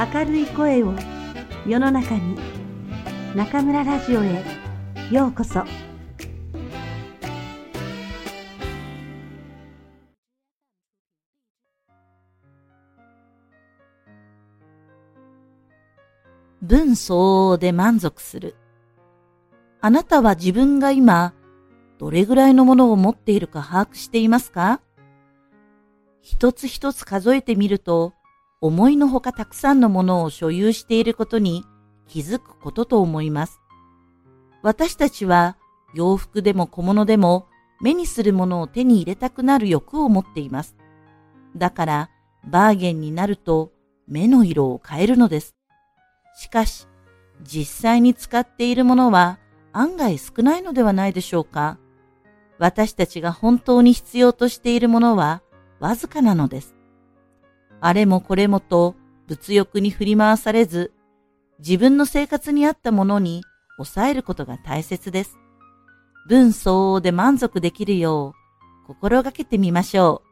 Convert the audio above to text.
明るい声を世の中に中村ラジオへようこそ分相応で満足する。あなたは自分が今、どれぐらいのものを持っているか把握していますか？一つ一つ数えてみると、思いのほかたくさんのものを所有していることに気づくことと思います。私たちは洋服でも小物でも目にするものを手に入れたくなる欲を持っています。だからバーゲンになると目の色を変えるのです。しかし実際に使っているものは案外少ないのではないでしょうか。私たちが本当に必要としているものはわずかなのです。あれもこれもと物欲に振り回されず、自分の生活に合ったものに抑えることが大切です。分相応で満足できるよう心がけてみましょう。